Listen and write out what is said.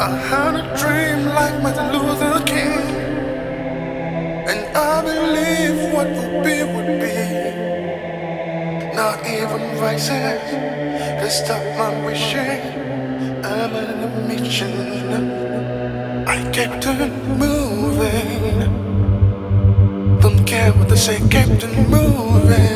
I had a dream like Martin Luther King, and I believe what would be would be. Not even vices can stop my wishing. I'm on a mission. I kept on moving. Don't care what they say, kept on moving.